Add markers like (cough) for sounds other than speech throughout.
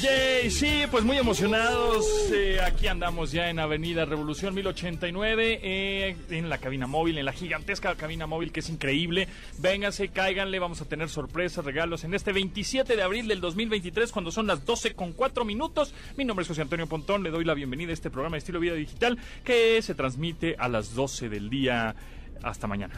Yay, sí, pues muy emocionados. Eh, aquí andamos ya en Avenida Revolución 1089, eh, en la cabina móvil, en la gigantesca cabina móvil que es increíble. Vénganse, cáiganle, vamos a tener sorpresas, regalos en este 27 de abril del 2023, cuando son las 12 con 4 minutos. Mi nombre es José Antonio Pontón, le doy la bienvenida a este programa de estilo vida digital que se transmite a las 12 del día hasta mañana.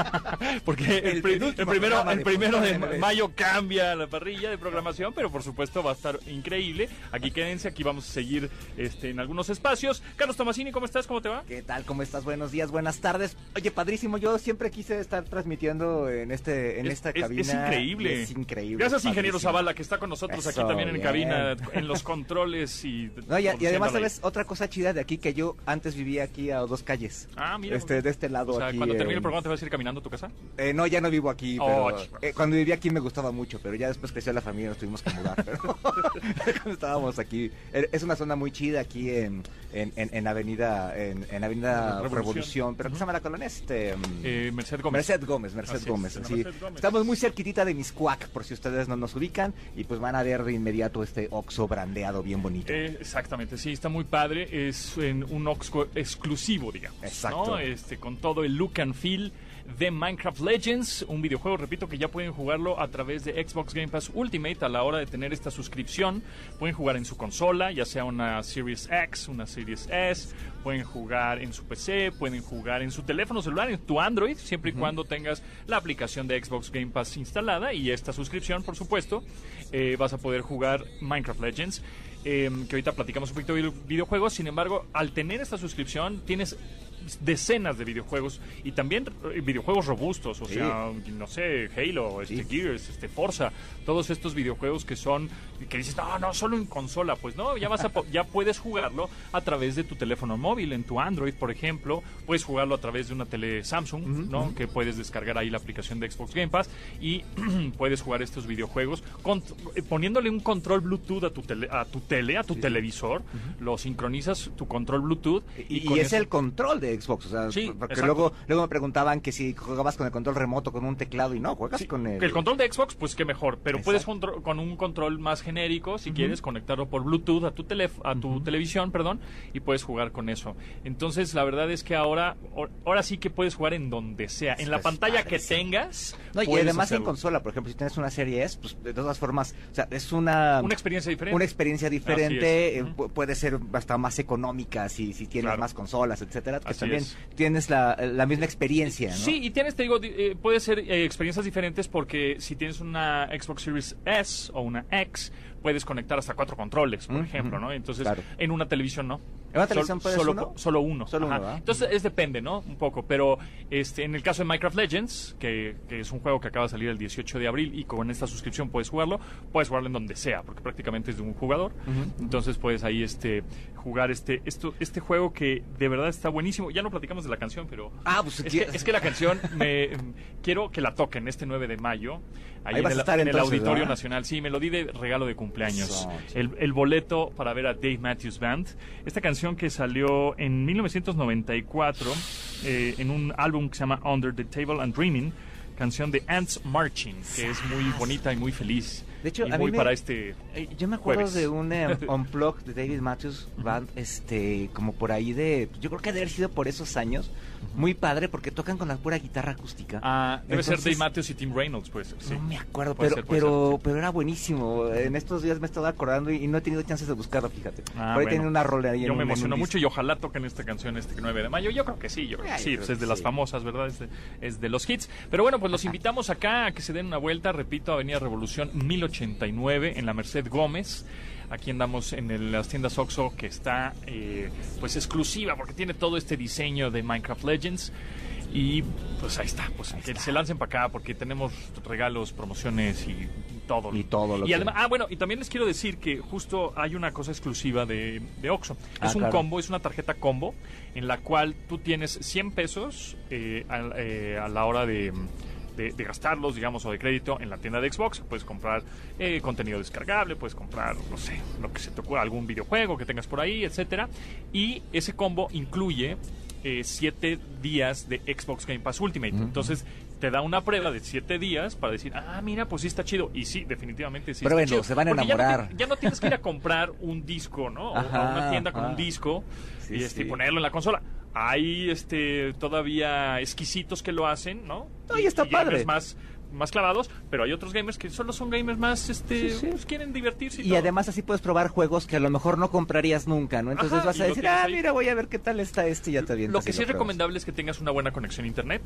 (laughs) Porque el, primero, el primero de mayo cambia la parrilla de programación, pero por supuesto va a estar increíble. Aquí quédense, aquí vamos a seguir este, en algunos espacios. Carlos Tomasini, ¿cómo estás? ¿Cómo te va? ¿Qué tal? ¿Cómo estás? Buenos días, buenas tardes. Oye, padrísimo, yo siempre quise estar transmitiendo en este en esta cabina. Es increíble. Es increíble. Gracias, ingeniero Zavala, que está con nosotros aquí también en cabina, en los controles y... No, y, además, ¿sabes? Otra cosa chida de aquí, que yo antes vivía aquí a dos calles. Ah, mira. Este, de este lado cuando termine el programa te vas a ir caminando a tu casa. Eh, no, ya no vivo aquí. Oh, eh, cuando vivía aquí me gustaba mucho, pero ya después creció la familia, nos tuvimos que mudar. (laughs) pero estábamos aquí, er, es una zona muy chida aquí en, en, Avenida en, Avenida Revolución, pero ¿qué se llama la colonia? Este, eh, Merced Gómez. Merced Gómez, Merced Gómez. Estamos muy cerquitita de Miscuac, por si ustedes no nos ubican, y pues van a ver de inmediato este Oxo brandeado bien bonito. exactamente, sí, está muy padre. Es en un Oxo exclusivo, digamos. Exacto. Este, con todo el look and feel de Minecraft Legends, un videojuego, repito, que ya pueden jugarlo a través de Xbox Game Pass Ultimate a la hora de tener esta suscripción. Pueden jugar en su consola, ya sea una Series X, una Series S, pueden jugar en su PC, pueden jugar en su teléfono celular, en tu Android, siempre y cuando tengas la aplicación de Xbox Game Pass instalada y esta suscripción, por supuesto, eh, vas a poder jugar Minecraft Legends. Em, que ahorita platicamos un poquito de videojuegos, sin embargo, al tener esta suscripción tienes decenas de videojuegos y también eh, videojuegos robustos, o sea, no sé, Halo, este Gears, este Forza, todos estos videojuegos que son que dices, "No, no, solo en consola", pues no, ya vas a ya puedes jugarlo a través de tu teléfono móvil, en tu Android, por ejemplo, puedes jugarlo a través de una tele Samsung, ¿no? Que puedes descargar ahí la aplicación de Xbox Game Pass y (clears throat) puedes jugar estos videojuegos eh, poniéndole un control Bluetooth a tu tele, a tu tele, a tu televisor, lo sincronizas tu control Bluetooth y, es el control de Xbox, o sea, porque luego luego me preguntaban que si jugabas con el control remoto con un teclado y no, juegas con el el control de Xbox pues qué mejor, pero puedes con un control más genérico si quieres conectarlo por Bluetooth a tu a tu televisión, perdón, y puedes jugar con eso. Entonces, la verdad es que ahora ahora sí que puedes jugar en donde sea, en la pantalla que tengas. No, y además en consola, por ejemplo, si tienes una serie S, pues de todas formas, o sea, es una una experiencia diferente. Una experiencia diferente, eh, puede ser hasta más económica si si tienes más consolas, etcétera, que también tienes la, la, misma experiencia, ¿no? Sí, y tienes, te digo, eh, puede ser eh, experiencias diferentes porque si tienes una Xbox Series S o una X, puedes conectar hasta cuatro controles, por ejemplo, ¿no? Entonces, en una televisión no. ¿En una televisión puedes solo, uno? Solo uno. Solo uno Entonces, es depende, ¿no? Un poco, pero este en el caso de Minecraft Legends, que, que, es un juego que acaba de salir el 18 de abril y con esta suscripción puedes jugarlo, puedes jugarlo en donde sea, porque prácticamente es de un jugador. Entonces, puedes ahí este jugar este esto este juego que de verdad está buenísimo. Ya no platicamos de la canción, pero ah, pues, es, que, es que la canción me quiero que la toquen este 9 de mayo ahí, en, el, Auditorio Nacional. Sí, me lo di de regalo de cumpleaños. El, boleto para ver a Dave Matthews Band. Esta canción que salió en 1994 eh, en un álbum que se llama Under the Table and Dreaming, canción de Ants Marching, que es muy bonita y muy feliz. De hecho, y a muy mí para este. Eh, yo me acuerdo de un eh, (laughs) unplug de David Matthews Band, este, como por ahí de. Yo creo que debe haber sido por esos años. Muy padre porque tocan con la pura guitarra acústica. Ah, debe ser Dave Matthews y Tim Reynolds, pues. Sí. No me acuerdo, pero, pero, pero era buenísimo. En estos días me he estado acordando y, no he tenido chances de buscarlo, fíjate. Ah, por ahí tiene una rola ahí. Yo me emociono mucho y ojalá toquen esta canción este 9 de mayo. Yo creo que sí, yo creo que sí, pues es de las famosas, ¿verdad? Es de, es de, los hits. Pero bueno, pues los invitamos acá a que se den una vuelta, repito, Avenida Revolución 1089 en la Merced Gómez. Aquí andamos en las tiendas Oxxo que está eh, pues exclusiva porque tiene todo este diseño de Minecraft Legends. Y pues ahí está, pues que se lancen para acá porque tenemos regalos, promociones y todo. Y todo y además, Ah, bueno, y también les quiero decir que justo hay una cosa exclusiva de, de Oxxo. es ah, un combo, es una tarjeta combo en la cual tú tienes 100 pesos eh, eh, a la hora de de, gastarlos, digamos, o de crédito en la tienda de Xbox. Puedes comprar eh, contenido descargable, puedes comprar, no sé, lo que se te ocurra, algún videojuego que tengas por ahí, etcétera. Y ese combo incluye eh, siete días de Xbox Game Pass Ultimate. Entonces, te da una prueba de siete días para decir, ah, mira, pues sí está chido. Y sí, definitivamente sí Pero está chido. se van a enamorar. Ya no, tienes que ir a comprar un disco, ¿no? o a una tienda con un disco y, este, ponerlo en la consola. Hay este todavía exquisitos que lo hacen, ¿no? No, y está padre. más más clavados, pero hay otros gamers que solo son gamers más, este, pues, quieren divertirse. Y, además así puedes probar juegos que a lo mejor no comprarías nunca, ¿no? Entonces vas a decir, ah, mira, voy a ver qué tal está este y ya te viene. Lo que sí es recomendable es que tengas una buena conexión a internet,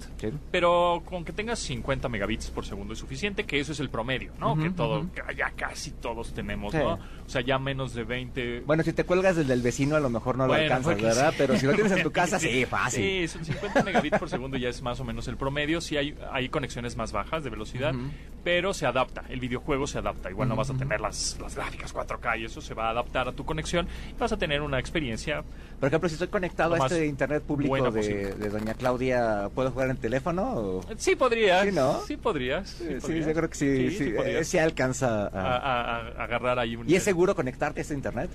pero con que tengas 50 megabits por segundo es suficiente, que eso es el promedio, ¿no? que todo, ya casi todos tenemos, ¿no? O sea, ya menos de 20. Bueno, si te cuelgas desde el vecino a lo mejor no lo alcanzas, ¿verdad? Pero si lo tienes en tu (laughs) casa, sí, fácil. Sí, son 50 megabits por segundo ya es más o menos el promedio. Sí hay, hay conexiones más bajas de velocidad, pero se adapta, el videojuego se adapta. Igual no vas a tener las, las gráficas 4K y eso se va a adaptar a tu conexión y vas a tener una experiencia. Por ejemplo, si estoy conectado a este internet público de, Doña Claudia, ¿puedo jugar en teléfono? Sí, podrías. Sí, ¿no? Sí, podrías. Sí, yo creo que sí, sí, sí, eh, alcanza a... agarrar ahí un... ¿Y es seguro conectarte a este internet?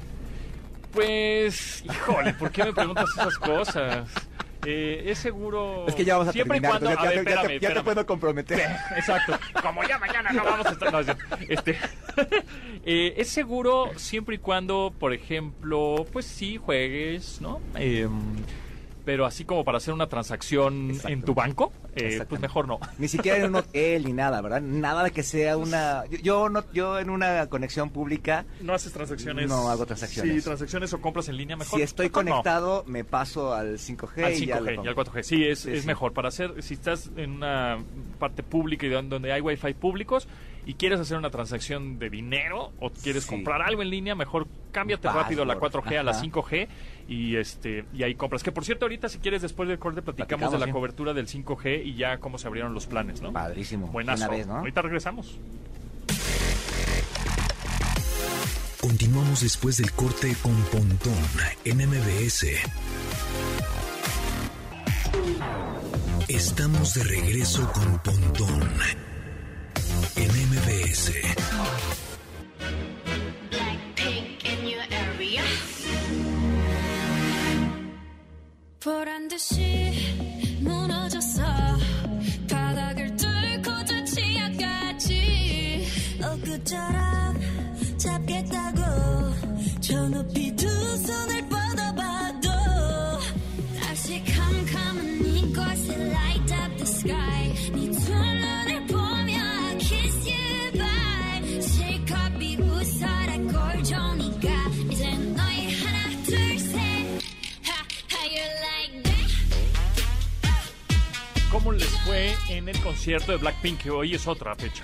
Pues, híjole, ¿por qué me preguntas esas cosas? Eh, es seguro. Es que ya vamos a siempre terminar, cuando. ya, te, ya, te, puedo comprometer. (laughs) Exacto. Como ya mañana no vamos a estar. No, este, (laughs) eh, es seguro siempre y cuando, por ejemplo, pues sí juegues, ¿no? Eh, pero así como para hacer una transacción en tu banco, eh, pues mejor no. Ni siquiera en un hotel ni nada, ¿verdad? Nada de que sea una... Yo no yo en una conexión pública... No haces transacciones. No hago transacciones. Sí, transacciones o compras en línea mejor. Si estoy conectado, me paso al 5G, al 5G y, al 4G. Sí, es, es mejor. Para hacer, si estás en una parte pública y donde hay wifi públicos, y quieres hacer una transacción de dinero o quieres comprar algo en línea, mejor cámbiate rápido a la 4G a la 5G y este y ahí compras. Que por cierto, ahorita si quieres después del corte platicamos, de la cobertura del 5G y ya cómo se abrieron los planes, ¿no? Padrísimo. Buenazo. Vez, ¿no? Ahorita regresamos. Continuamos después del corte con Pontón en MBS. Estamos de regreso con Pontón en MBS. 보란 듯이 무너 en el concierto de Blackpink? Que hoy es otra fecha.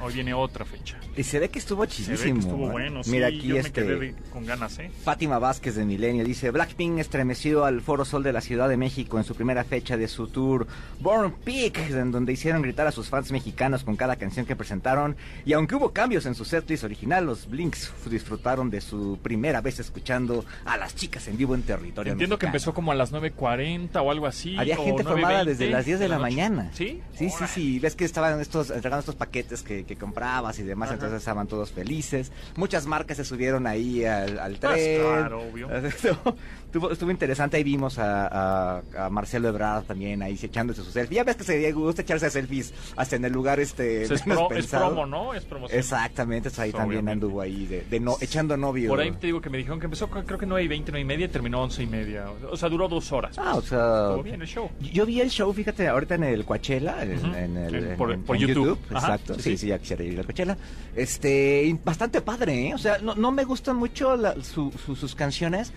Hoy viene otra fecha. Y se ve que estuvo chidísimo. estuvo ¿eh? bueno, Mira aquí este, con ganas, ¿eh? Fátima Vázquez de Milenio dice, Blackpink estremeció al Foro Sol de la Ciudad de México en su primera fecha de su tour Born Peak, en donde hicieron gritar a sus fans mexicanos con cada canción que presentaron. Y aunque hubo cambios en su setlist original, los Blinks disfrutaron de su primera vez escuchando a las chicas en vivo en territorio Entiendo que empezó como a las 9.40 o algo así. Había gente formada desde las 10 de, la, mañana. ¿Sí? Sí, sí, sí. Ves que estaban estos entregando estos paquetes que que comprabas y demás, entonces estaban todos felices. Muchas marcas se subieron ahí al, pues tren. claro, obvio. (laughs) estuvo, interesante, ahí vimos a, Marcelo Ebrard también ahí echándose su selfie. Ya ves que se gusta echarse selfies hasta en el lugar este es, promo, ¿no? Es promoción. Exactamente, ahí también anduvo ahí de, no, echando novio. Por ahí te digo que me dijeron que empezó creo que 9 y 20, 9 y media terminó 11 y media. O sea, duró dos horas. Ah, o sea... Estuvo bien el show. Yo vi el show, fíjate, ahorita en el Coachella, en, el, por, YouTube. Exacto, sí, sí, ya quisiera ir al Coachella. Este, bastante padre, ¿eh? O sea, no, no me gustan mucho sus canciones,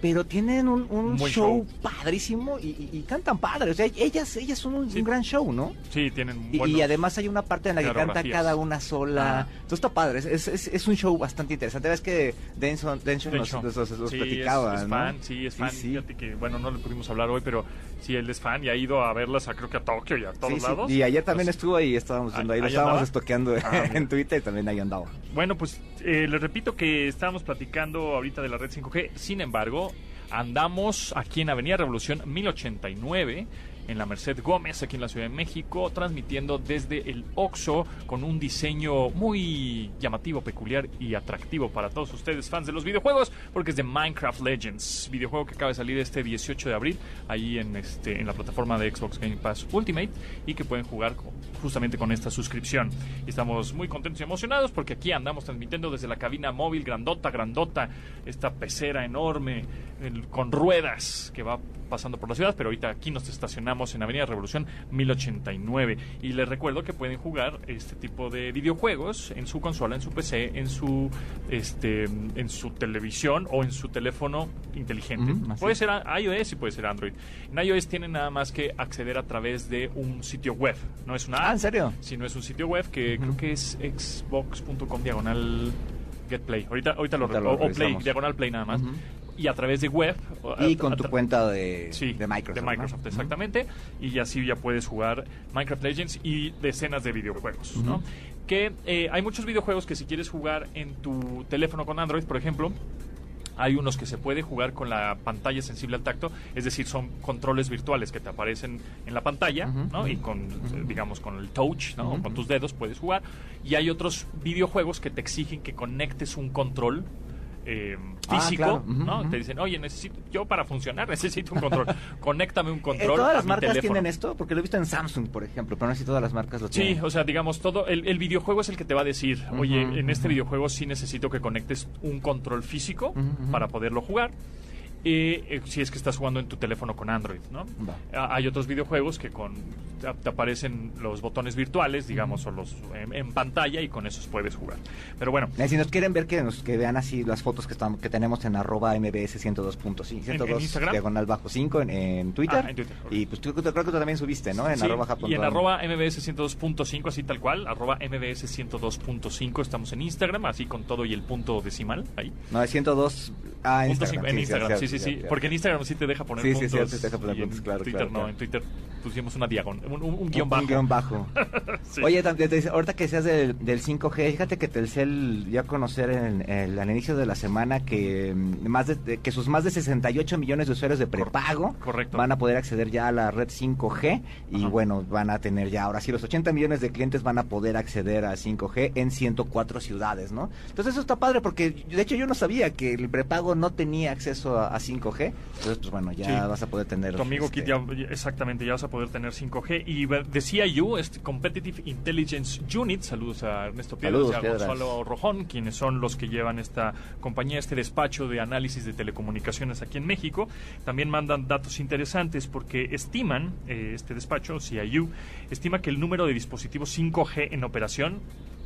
pero tienen un, show, padrísimo y, cantan padre. O sea, ellas, ellas son un, gran show, ¿no? Sí, tienen y, y, además hay una parte en la que canta cada una sola. Entonces está padre, es, es, un show bastante interesante. Ves que Denson, Denson, nos, nos, platicaba, es, fan, sí, es fan. Fíjate que, bueno, no le pudimos hablar hoy, pero sí, él es fan y ha ido a verlas a creo que a Tokio y a todos lados. Y ayer también estuvo ahí, estábamos viendo ahí, lo estábamos estoqueando ah, (laughs) en Twitter y también ahí andaba. Bueno, pues eh, les repito que estábamos platicando ahorita de la red 5G, sin embargo, andamos aquí en Avenida Revolución 1089 en la Merced Gómez, aquí en la Ciudad de México, transmitiendo desde el OXO con un diseño muy llamativo, peculiar y atractivo para todos ustedes, fans de los videojuegos, porque es de Minecraft Legends, videojuego que acaba de salir este 18 de abril, ahí en, este, en la plataforma de Xbox Game Pass Ultimate, y que pueden jugar justamente con esta suscripción. Estamos muy contentos y emocionados porque aquí andamos transmitiendo desde la cabina móvil grandota, grandota, esta pecera enorme con ruedas que va pasando por la ciudad, pero ahorita aquí nos estacionamos en Avenida Revolución 1089 y les recuerdo que pueden jugar este tipo de videojuegos en su consola, en su PC, en su este en su televisión o en su teléfono inteligente. puede ser iOS y puede ser Android. En iOS tienen nada más que acceder a través de un sitio web, no es una Ah, ¿en serio? Sino es un sitio web que creo que es xbox.com diagonal Get Play. Ahorita, ahorita, lo, o, Play, diagonal Play nada más y a través de web. Y con tu cuenta de, de Microsoft. De Microsoft, exactamente. Y así ya puedes jugar Minecraft Legends y decenas de videojuegos, ¿no? Que eh, hay muchos videojuegos que si quieres jugar en tu teléfono con Android, por ejemplo, hay unos que se puede jugar con la pantalla sensible al tacto, es decir, son controles virtuales que te aparecen en la pantalla, ¿no? Y con, digamos, con el touch, ¿no? con tus dedos puedes jugar. Y hay otros videojuegos que te exigen que conectes un control eh, ah, físico, ¿no? Te dicen, oye, necesito, yo para funcionar (laughs) necesito un control. Conéctame un eh, control. ¿Todas las marcas tienen esto? Porque lo he visto en Samsung, por ejemplo, pero no sé si todas las marcas lo tienen. Sí, o sea, digamos, todo, el, videojuego es el que te va a decir, oye, en este videojuego sí necesito que conectes un control físico para poderlo jugar. Eh, si es que estás jugando en tu teléfono con Android, ¿no? Ah, hay otros videojuegos que con te, aparecen los botones virtuales, digamos, o los en, pantalla y con esos puedes jugar. Pero bueno. Si nos quieren ver que nos que vean así las fotos que estamos que tenemos en arroba mbs 102.5, 102 diagonal bajo 5 en, Twitter. Ah, en Twitter. Y pues tú, creo que tú también subiste, ¿no? En arroba Y en arroba mbs 102.5 así tal cual, arroba mbs 102.5 estamos en Instagram, así con todo y el punto decimal ahí. No, es 102 ah, en Instagram. en Instagram, sí, sí, sí, porque en Instagram sí te deja poner sí, puntos. Sí, sí, te deja poner puntos, claro. Twitter no, en Twitter pusimos una diagonal, un, guion bajo. Un guion bajo. (laughs) Oye, ahorita que seas del, 5G, fíjate que Telcel ya a conocer en, al inicio de la semana que mm, más de, que sus más de 68 millones de usuarios de prepago Correcto. van a poder acceder ya a la red 5G y bueno, van a tener ya ahora sí los 80 millones de clientes van a poder acceder a 5G en 104 ciudades, ¿no? Entonces eso está padre porque de hecho yo no sabía que el prepago no tenía acceso a, 5G. Entonces pues bueno, ya vas a poder tener Tu amigo este... ya, exactamente, ya vas a poder tener 5G y decía CIU, este Competitive Intelligence Unit, saludos a Ernesto Piedras y a Gonzalo Rojón, quienes son los que llevan esta compañía, este despacho de análisis de telecomunicaciones aquí en México. También mandan datos interesantes porque estiman, eh, este despacho, CIU, estima que el número de dispositivos 5G en operación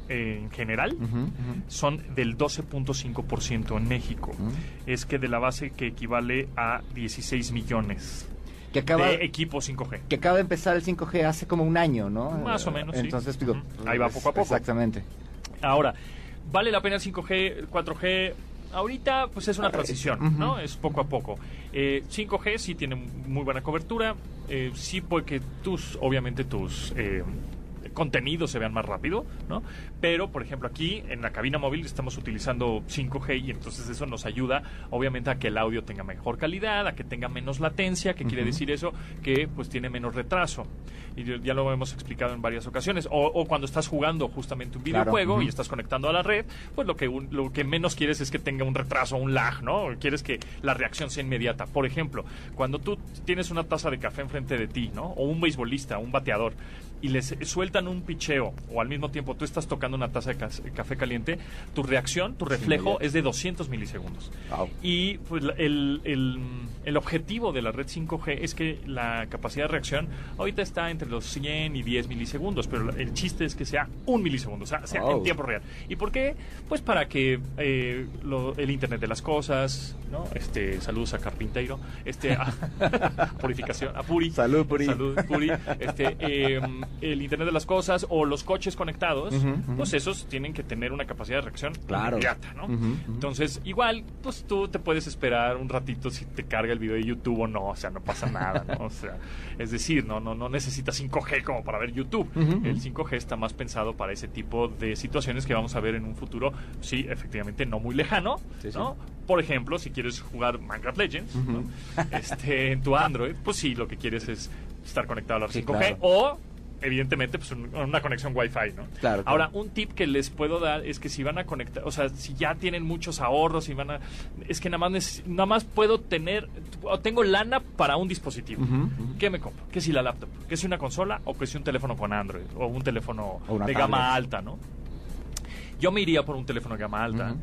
en general son del 12.5% en México. Es que de la base que equivale a 16 millones que acaba, de equipo 5G. Que acaba de empezar el 5G hace como un año, ¿no? Más o menos. Entonces, digo, ahí va poco a poco. Exactamente. Ahora, ¿vale la pena el 5G, 4G? Ahorita, pues es una transición, ¿no? Es poco a poco. Eh, 5G sí tiene muy buena cobertura. Eh, sí puede que tus, obviamente tus eh, contenidos se vean más rápido, ¿no? Pero, por ejemplo, aquí en la cabina móvil estamos utilizando 5G y entonces eso nos ayuda, obviamente, a que el audio tenga mejor calidad, a que tenga menos latencia, que quiere decir eso, que pues tiene menos retraso. Y ya lo hemos explicado en varias ocasiones. O, cuando estás jugando justamente un videojuego y estás conectando a la red, pues lo que, lo que menos quieres es que tenga un retraso, un lag, ¿no? Quieres que la reacción sea inmediata. Por ejemplo, cuando tú tienes una taza de café enfrente de ti, ¿no? O un beisbolista, un bateador, y les sueltan un picheo o al mismo tiempo tú estás tocando una taza de café caliente, tu reacción, tu reflejo es de 200 milisegundos. Y pues, el, el, objetivo de la red 5G es que la capacidad de reacción ahorita está entre los 100 y 10 milisegundos, pero el chiste es que sea un milisegundo, o sea, sea en tiempo real. ¿Y por qué? Pues para que eh, el Internet de las cosas, ¿no? Este, saludos a Carpinteiro, este, a, (laughs) purificación, a Puri. Salud, Puri. Salud, Puri. Este, em, el Internet de las Cosas o los coches conectados, pues esos tienen que tener una capacidad de reacción inmediata, ¿no? Entonces, igual, pues tú te puedes esperar un ratito si te carga el video de YouTube o no, o sea, no pasa nada, ¿no? O sea, es decir, no, no, no necesitas 5G como para ver YouTube. El 5G está más pensado para ese tipo de situaciones que vamos a ver en un futuro, sí, efectivamente, no muy lejano, ¿no? Por ejemplo, si quieres jugar Minecraft Legends, este, en tu Android, pues sí, lo que quieres es estar conectado a la 5G o evidentemente pues una conexión Wi-Fi, ¿no? Claro, Ahora, un tip que les puedo dar es que si van a conectar, o sea, si ya tienen muchos ahorros y van a es que nada más nada más puedo tener o tengo lana para un dispositivo. ¿Qué me compro? ¿Qué si la laptop? ¿Qué si una consola o qué si un teléfono con Android o un teléfono de gama alta, ¿no? Yo me iría por un teléfono de gama alta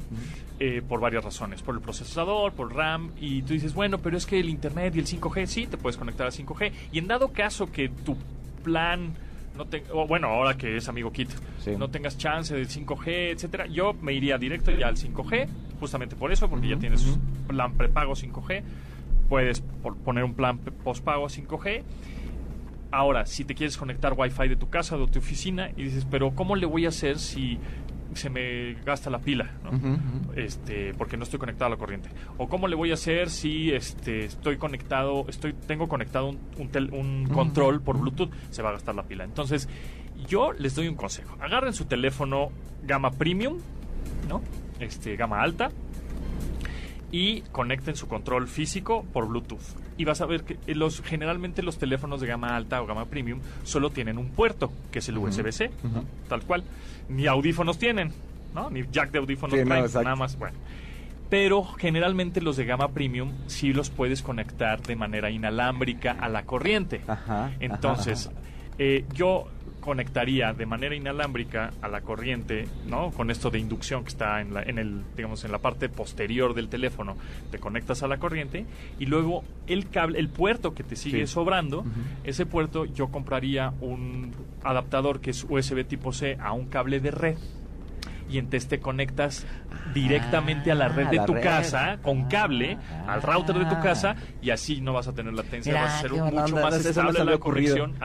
eh, por varias razones. Por el procesador, por RAM. Y tú dices, bueno, pero es que el Internet y el 5G, sí, te puedes conectar a 5G. Y en dado caso que tu plan no te, bueno, ahora que es amigo Kit, no tengas chance del 5G, etcétera, yo me iría directo ya al 5G, justamente por eso, porque ya tienes plan prepago 5G, puedes poner un plan postpago 5G. Ahora, si te quieres conectar Wi-Fi de tu casa o de tu oficina y dices, pero ¿cómo le voy a hacer si se me gasta la pila, Este, porque no estoy conectado a la corriente. O cómo le voy a hacer si este estoy conectado, estoy tengo conectado un, un, control por Bluetooth, se va a gastar la pila. Entonces, yo les doy un consejo. Agarren su teléfono gama premium, ¿no? Este, gama alta y conecten su control físico por Bluetooth. Y vas a ver que los, generalmente los teléfonos de gama alta o gama premium solo tienen un puerto, que es el USB-C, tal cual. Ni audífonos tienen, ¿no? Ni jack de audífonos nada más. Bueno. Pero generalmente los de gama premium sí los puedes conectar de manera inalámbrica a la corriente. Entonces, eh, yo conectaría de manera inalámbrica a la corriente, ¿no? Con esto de inducción que está en, la, en el, digamos, en la parte posterior del teléfono, te conectas a la corriente y luego el cable, el puerto que te sigue sobrando, ese puerto yo compraría un adaptador que es USB tipo C a un cable de red y entonces te conectas directamente a la red de tu casa con cable al router de tu casa y así no vas a tener latencia, vas a ser mucho más estable la conexión,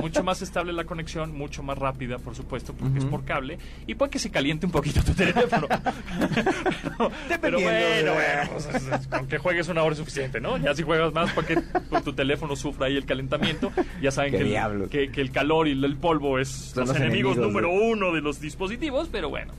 mucho más estable la conexión, mucho más rápida, por supuesto, porque es por cable y puede que se caliente un poquito tu teléfono. (laughs) pero, bueno, bueno pues, con que juegues una hora es suficiente, ¿no? Ya si juegas más para que tu teléfono sufra ahí el calentamiento, ya saben que el, que, el, calor y el polvo es los, enemigos, número uno de los dispositivos, pero bueno.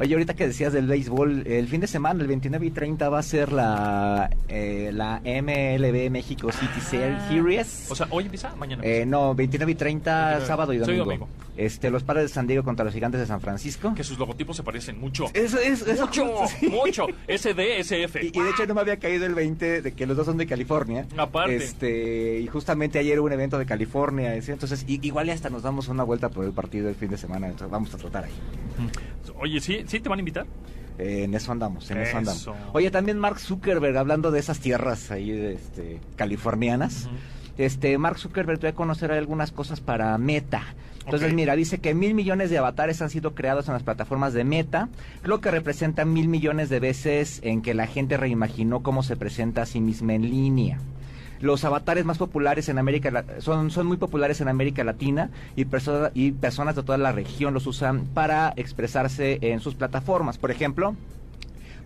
Oye, ahorita que decías del béisbol, el fin de semana, el 29 y 30, va a ser la, eh, la MLB México City ah. Series. O sea, ¿hoy empieza? ¿Mañana? Eh, no, 29 y 30, sábado y domingo. Este, los padres de San Diego contra los gigantes de San Francisco. Que sus logotipos se parecen mucho. Eso es, mucho, (laughs) mucho. SD, SF. Y, de hecho no me había caído el 20 de que los dos son de California. Aparte. Este, y justamente ayer hubo un evento de California. Entonces, igual ya hasta nos damos una vuelta por el partido del fin de semana. Entonces, vamos a tratar ahí. Oye, ¿sí, ¿sí te van a invitar? Eh, en eso andamos, en eso. andamos. Oye, también Mark Zuckerberg, hablando de esas tierras ahí este, californianas, este, Mark Zuckerberg debe conocer algunas cosas para Meta. Entonces, mira, dice que mil millones de avatares han sido creados en las plataformas de Meta, lo que representa mil millones de veces en que la gente reimaginó cómo se presenta a sí misma en línea los avatares más populares en América son, son muy populares en América Latina y, y personas de toda la región los usan para expresarse en sus plataformas. Por ejemplo,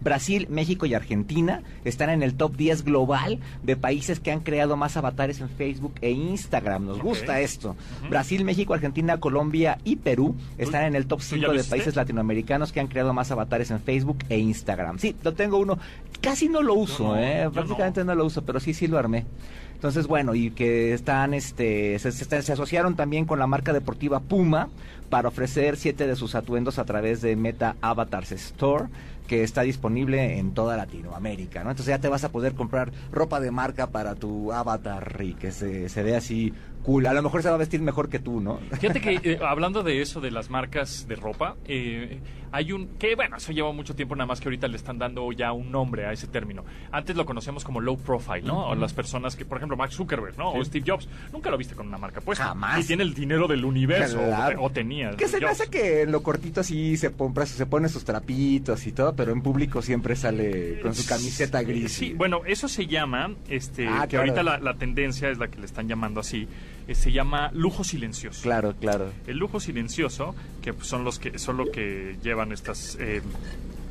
Brasil, México y Argentina están en el top 10 global de países que han creado más avatares en Facebook e Instagram. Nos gusta esto. Brasil, México, Argentina, Colombia y Perú están en el top 5 de países latinoamericanos que han creado más avatares en Facebook e Instagram. Sí, lo tengo uno. Casi no lo uso, ¿eh? prácticamente no. lo uso, pero sí, sí lo armé. Entonces, bueno, y que están, este, se, se, asociaron también con la marca deportiva Puma para ofrecer siete de sus atuendos a través de Meta Avatars Store que está disponible en toda Latinoamérica, ¿no? Entonces ya te vas a poder comprar ropa de marca para tu avatar y que se, se vea así cool. A lo mejor se va a vestir mejor que tú, ¿no? Fíjate que (laughs) eh, hablando de eso, de las marcas de ropa, eh, hay un que bueno, eso lleva mucho tiempo nada más que ahorita le están dando ya un nombre a ese término. Antes lo conocíamos como low profile, ¿no? O las personas que, por ejemplo, Mark Zuckerberg, ¿no? O Steve Jobs, nunca lo viste con una marca puesta. Jamás. Y tiene el dinero del universo o, tenía. Que se me hace que en lo cortito así se pone, se pone sus trapitos y todo, pero en público siempre sale con su camiseta gris. Sí, bueno, eso se llama, este, ah, que ahorita la, la tendencia es la que le están llamando así eh, se llama lujo silencioso. Claro, claro. El lujo silencioso, que son los que son lo que llevan estas eh,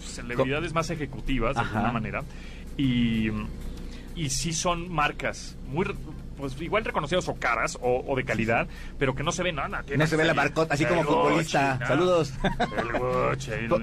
celebridades más ejecutivas de alguna manera, y, y sí son marcas muy pues igual reconocidos o caras o, de calidad, pero que no se ve nada. No se ve la marcota, así como futbolista. Saludos.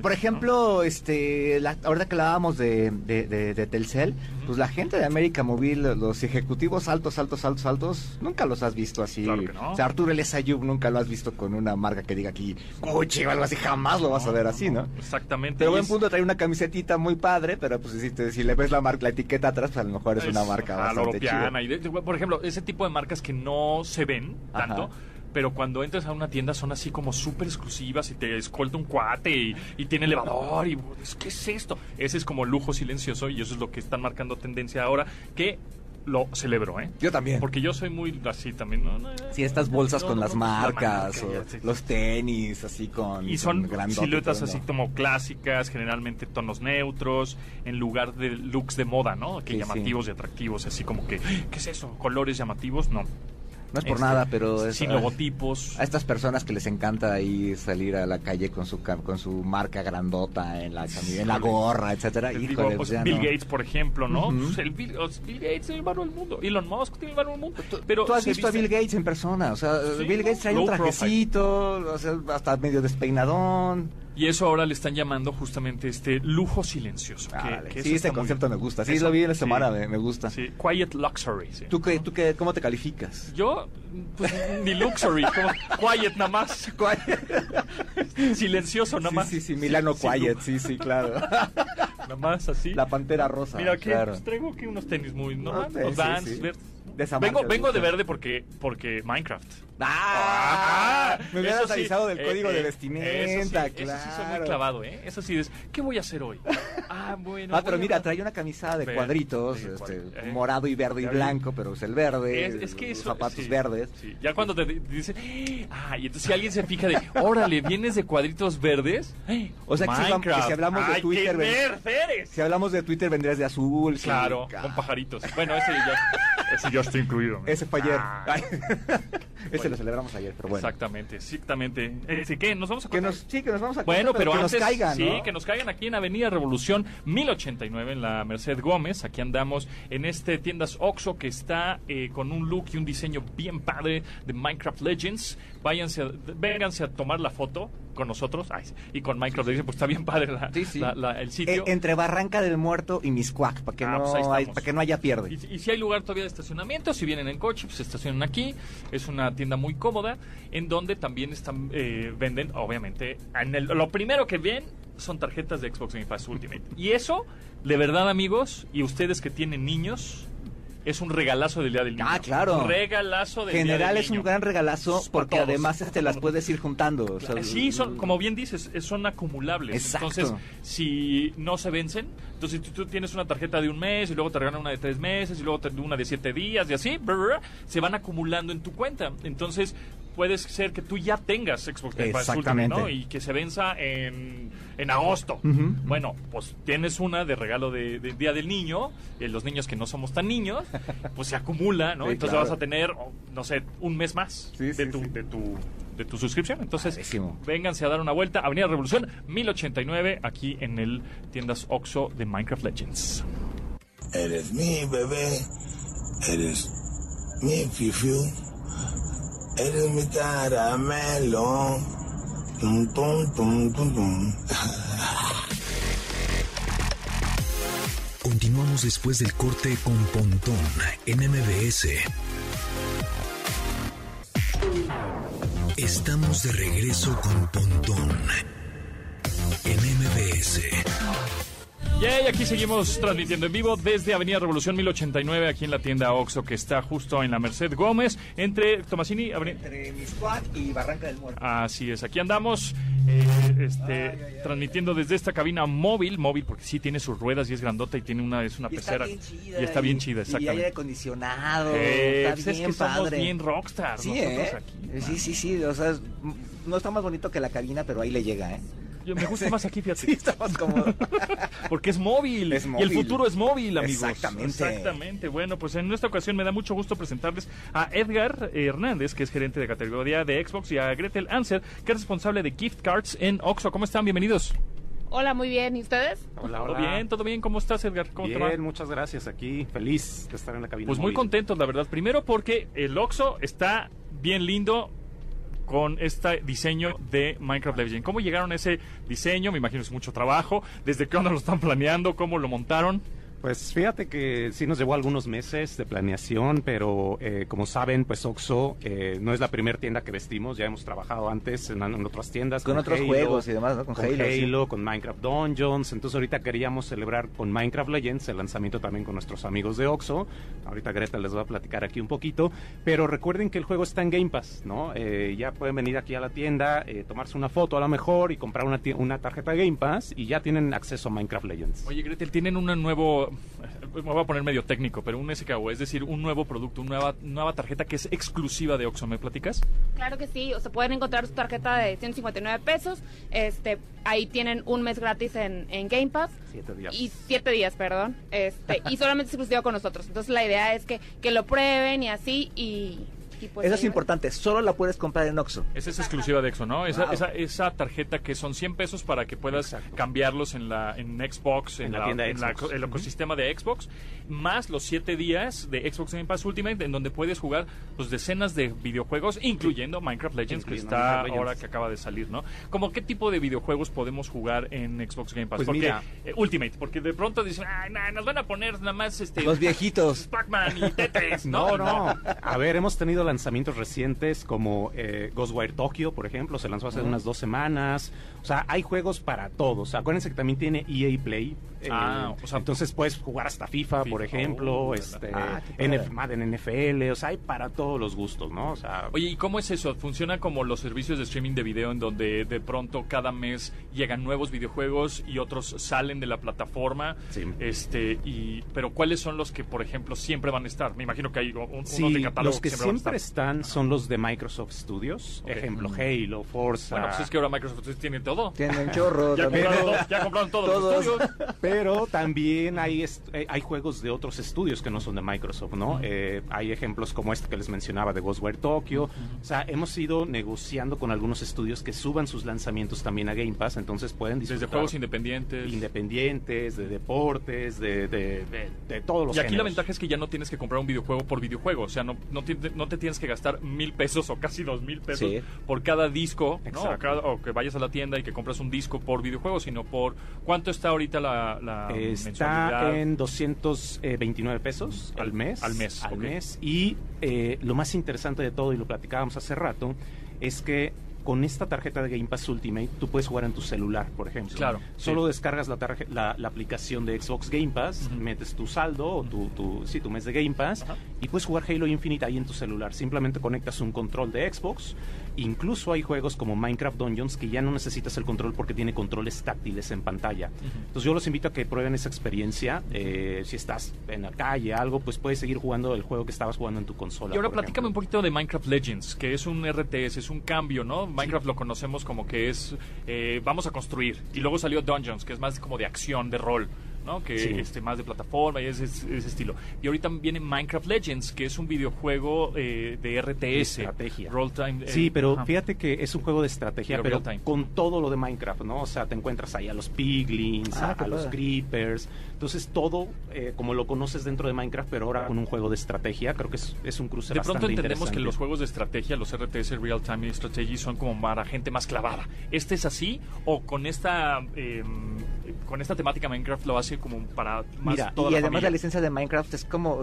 por, ejemplo, este, la, ahorita que hablábamos de, de, Telcel, pues la gente de América Móvil, los ejecutivos altos, altos, altos, altos, nunca los has visto así. O sea, Arturo Elesayub nunca lo has visto con una marca que diga aquí Gucci o algo así, jamás lo vas a ver así, ¿no? Exactamente. Pero buen punto trae una camisetita muy padre, pero pues si, si le ves la marca, la etiqueta atrás, pues a lo mejor es, una marca bastante chida. Y por ejemplo, ese tipo de marcas que no se ven tanto pero cuando entras a una tienda son así como súper exclusivas y te escolta un cuate y, tiene elevador y ¿qué es esto? Ese es como lujo silencioso y eso es lo que están marcando tendencia ahora que lo celebro, ¿eh? Yo también. Porque yo soy muy así también, ¿no? sí, estas bolsas con las marcas, o los tenis así con... Y son siluetas así como clásicas, generalmente tonos neutros, en lugar de looks de moda, ¿no? Que llamativos y atractivos, así como que, ¿qué es eso? ¿Colores llamativos? No. No es por este, nada, pero... Es, sin logotipos. A estas personas que les encanta ahí salir a la calle con su con su marca grandota en la en la gorra, etcétera. Híjole, pues, Bill Gates, por ejemplo, ¿no? Pues, el Bill, Gates es el hermano del mundo. Elon Musk tiene el hermano del mundo. Pero tú has visto a Bill Gates en persona. O sea, Bill Gates trae un trajecito, o sea, hasta medio despeinadón. Y eso ahora le están llamando justamente este lujo silencioso. que, sí, ese concepto me gusta. Sí, lo vi en la semana, me, gusta. Sí, quiet luxury. ¿Tú, qué, ¿Tú qué, cómo te calificas? Yo, pues ni luxury, como quiet nada más. (laughs) Quiet. Silencioso nada más. Sí, sí, Milano Quiet, sí, sí, claro. (laughs) nada más así. La pantera rosa. Mira, que pues, traigo aquí unos tenis muy normales, unos Vans, vengo, vengo de verde porque, porque Minecraft. ¡Ah! me hubieras avisado del eh, código de eh, vestimenta, eso sí, claro. Eso sí soy muy clavado, ¿eh? Eso sí es, ¿qué voy a hacer hoy? Ah, bueno. Ah, pero mira, trae una camisa de cuadritos, este, eh, morado y verde y blanco, pero es el verde. Es, que eso, zapatos verdes. Ya cuando te dicen, ah, y entonces si alguien se fija de, órale, vienes de cuadritos verdes. O sea, que si, hablamos de Twitter, si hablamos de Twitter vendrías de azul. Claro, con pajaritos. Bueno, ese ya, ese ya está incluido. Ese fue ayer. Ah. (laughs) ese lo celebramos ayer, pero bueno. Exactamente, exactamente. Eh, ¿Qué? ¿Nos vamos a que nos, Sí, que nos vamos a Bueno, pero, que nos caigan, Sí, que nos caigan aquí en Avenida Revolución 1089 en la Merced Gómez. Aquí andamos en este tiendas Oxo que está eh, con un look y un diseño bien padre de Minecraft Legends. Váyanse, vénganse a tomar la foto con nosotros y con Minecraft Legends, pues está bien padre el sitio. E, entre Barranca del Muerto y Miscuac, para que, ah, no, pues para que no haya pierde. Y, si hay lugar todavía de estacionamiento, si vienen en coche, pues se estacionan aquí. Es una tienda muy cómoda, en donde también están eh, venden, obviamente, en lo primero que ven son tarjetas de Xbox Game Pass Ultimate. Y eso, de verdad, amigos, y ustedes que tienen niños, es un regalazo del Día del Niño. Ah, claro. regalazo del General Día del es un gran regalazo porque además te este, las puedes ir juntando. sí, son, como bien dices, son acumulables. Entonces, si no se vencen, entonces si tú, tienes una tarjeta de un mes y luego te regalan una de tres meses y luego una de siete días y así, se van acumulando en tu cuenta. Entonces, puede ser que tú ya tengas Xbox Game Pass ¿no? Y que se venza en, en agosto. Bueno, pues tienes una de regalo de, Día del Niño, y los niños que no somos tan niños, (laughs) pues se acumula, ¿no? Entonces vas a tener, no sé, un mes más de, tu, de, tu, de tu suscripción. Entonces, vénganse a dar una vuelta. Avenida Revolución 1089, aquí en el tiendas Oxo de Minecraft Legends. Eres mi bebé, eres mi fifiu Eres mi caramelo. Continuamos después del corte con Pontón en MBS. Estamos de regreso con Pontón en MBS. Y aquí seguimos transmitiendo en vivo desde Avenida Revolución 1089, aquí en la tienda Oxo, que está justo en la Merced Gómez, entre Tomasini... Entre Miscuac y Barranca del Muerto. Así es, aquí andamos eh, este, transmitiendo desde esta cabina móvil, móvil porque sí tiene sus ruedas y es grandota y tiene una, es una pecera. y está bien chida, exactamente. Y aire acondicionado, eh, está pues bien es que padre. bien rockstar sí, ¿eh? Sí, sí, sí, o sea, no está más bonito que la cabina, pero ahí le llega, ¿eh? Yo me gusta más aquí, fíjate. Sí, está más cómodo. (laughs) Porque es móvil, es móvil. Y el futuro es móvil, amigos. Exactamente. Exactamente. Bueno, pues en esta ocasión me da mucho gusto presentarles a Edgar Hernández, que es gerente de categoría de Xbox, y a Gretel Anser, que es responsable de gift cards en Oxo. ¿Cómo están? Bienvenidos. Hola, muy bien. ¿Y ustedes? Hola, ¿Todo bien? ¿Todo bien? ¿Cómo estás, Edgar? ¿Cómo bien, te va? muchas gracias. Aquí, feliz de estar en la cabina. Pues muy contentos, la verdad. Primero porque el Oxo está bien lindo con este diseño de Minecraft Legends. ¿Cómo llegaron a ese diseño? Me imagino es mucho trabajo. ¿Desde qué onda lo están planeando? ¿Cómo lo montaron? Pues fíjate que sí nos llevó algunos meses de planeación, pero eh, como saben, pues Oxo eh, no es la primera tienda que vestimos, ya hemos trabajado antes en, otras tiendas. Con, otros juegos y demás, ¿no? Con, Halo, con Minecraft Dungeons, entonces ahorita queríamos celebrar con Minecraft Legends el lanzamiento también con nuestros amigos de Oxo. Ahorita Greta les va a platicar aquí un poquito, pero recuerden que el juego está en Game Pass, ¿no? Eh, ya pueden venir aquí a la tienda, tomarse una foto a lo mejor y comprar una, una tarjeta de Game Pass y ya tienen acceso a Minecraft Legends. Oye, Gretel, tienen un nuevo me voy a poner medio técnico, pero un SKU, es decir, un nuevo producto, una nueva, nueva tarjeta que es exclusiva de Oxxo. ¿Me platicas? Claro que sí, o sea, pueden encontrar su tarjeta de 159 pesos. Este, ahí tienen un mes gratis en, en Game Pass. Siete días. Y siete días, perdón. Este, y solamente es exclusiva con nosotros. Entonces la idea es que, que lo prueben y así y pues Eso es importante, solo la puedes comprar en Oxxo. Esa es exclusiva de Oxxo, ¿no? Esa, esa, tarjeta que son 100 pesos para que puedas cambiarlos en la en Xbox, en, la, tienda en el ecosistema de Xbox, más los 7 días de Xbox Game Pass Ultimate, en donde puedes jugar pues decenas de videojuegos, incluyendo Minecraft Legends, que está ahora que acaba de salir, ¿no? ¿Cómo qué tipo de videojuegos podemos jugar en Xbox Game Pass? Pues porque, eh, Ultimate, porque de pronto dicen, Ay, nos van a poner nada más este, los viejitos. Pac-Man y Tetris, (laughs) ¿no? No, no. A ver, hemos tenido lanzamientos recientes como eh, Ghostwire Tokyo, por ejemplo, se lanzó hace unas dos semanas. O sea, hay juegos para todos. Acuérdense que también tiene EA Play. Eh, ah, o sea, entonces puedes jugar hasta FIFA, por ejemplo, oh, este, ah, Madden NFL, o sea, hay para todos los gustos, ¿no? O sea, Oye, ¿y cómo es eso? ¿Funciona como los servicios de streaming de video en donde de pronto cada mes llegan nuevos videojuegos y otros salen de la plataforma? Sí. Este, y, pero ¿cuáles son los que, por ejemplo, siempre van a estar? Me imagino que hay un, sí, unos de catálogo los que, siempre, están son los de Microsoft Studios, ejemplo, Halo, Forza. Bueno, pues es que ahora Microsoft tiene todo. Tienen chorro. (laughs) ya, compraron, ya compraron todos, los estudios. Pero también hay, eh, hay juegos de otros estudios que no son de Microsoft, ¿no? Eh, hay ejemplos como este que les mencionaba de Ghostwire Tokyo. O sea, hemos ido negociando con algunos estudios que suban sus lanzamientos también a Game Pass, entonces pueden disfrutar. Desde juegos independientes. Independientes, de deportes, de, de, de, todos los Y aquí la ventaja es que ya no tienes que comprar un videojuego por videojuego. O sea, no, no, te, no te tienes que gastar mil pesos o casi dos mil pesos por cada disco, ¿no? O, que vayas a la tienda y que compras un disco por videojuego, sino por... ¿Cuánto está ahorita la, la Está en 229 pesos al mes. Al mes. Al mes. Y eh, lo más interesante de todo, y lo platicábamos hace rato, es que con esta tarjeta de Game Pass Ultimate tú puedes jugar en tu celular, por ejemplo. Claro. Solo descargas la, la, la, aplicación de Xbox Game Pass, metes tu saldo o tu, tu, sí, tu mes de Game Pass y puedes jugar Halo Infinite ahí en tu celular. Simplemente conectas un control de Xbox Incluso hay juegos como Minecraft Dungeons que ya no necesitas el control porque tiene controles táctiles en pantalla. Entonces yo los invito a que prueben esa experiencia. Eh, si estás en la calle, algo, pues puedes seguir jugando el juego que estabas jugando en tu consola. Y ahora platícame un poquito de Minecraft Legends, que es un RTS, es un cambio, ¿no? Minecraft lo conocemos como que es, eh, vamos a construir. Y luego salió Dungeons, que es más como de acción, de rol. ¿No? Que este, más de plataforma y ese, ese, estilo. Y ahorita viene Minecraft Legends, que es un videojuego eh, de RTS. estrategia. Roll time, sí, eh, pero fíjate que es un juego de estrategia, pero, con todo lo de Minecraft, ¿no? O sea, te encuentras ahí a los piglins, ah, a, los creepers. Entonces, todo eh, como lo conoces dentro de Minecraft, pero ahora con un juego de estrategia, creo que es, es un cruce De pronto entendemos que los juegos de estrategia, los RTS Real Time Strategy, son como para gente más clavada. ¿Este es así? ¿O con esta, em, con esta temática Minecraft lo hace como para más Mira, y además la licencia de Minecraft es como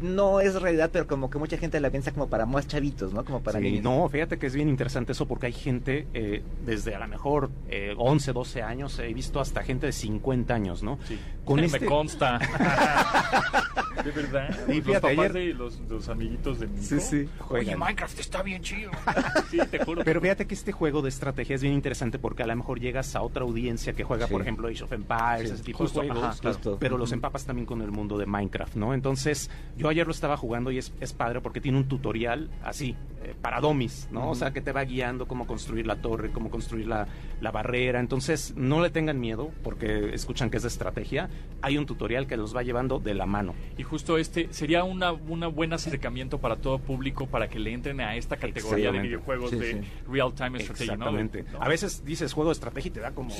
no es realidad, pero como que mucha gente la piensa como para más chavitos, ¿no? Como para sí, No, fíjate que es bien interesante eso porque hay gente eh, desde a lo mejor 11, eh, 12 años, he visto hasta gente de 50 años, ¿no? Sí. Con (laughs) este... Me consta. (laughs) de verdad. Y fíjate, los ayer... los, amiguitos de Nico. Sí, sí. Oye, Minecraft está bien chido. (laughs) sí, te juro. Pero fíjate que este juego de estrategia es bien interesante porque a lo mejor llegas a otra audiencia que juega, por ejemplo, Age of Empires, ese tipo de juegos pero los empapas también con el mundo de Minecraft, ¿no? Entonces, yo ayer lo estaba jugando y es, es padre porque tiene un tutorial así, eh, para domis, ¿no? O sea, que te va guiando cómo construir la torre, cómo construir la, la, barrera. Entonces, no le tengan miedo porque escuchan que es de estrategia. Hay un tutorial que los va llevando de la mano. Y justo este sería una, una buen acercamiento para todo público para que le entren a esta categoría de videojuegos de real time strategy. Exactamente. A veces dices juego de estrategia y te da como.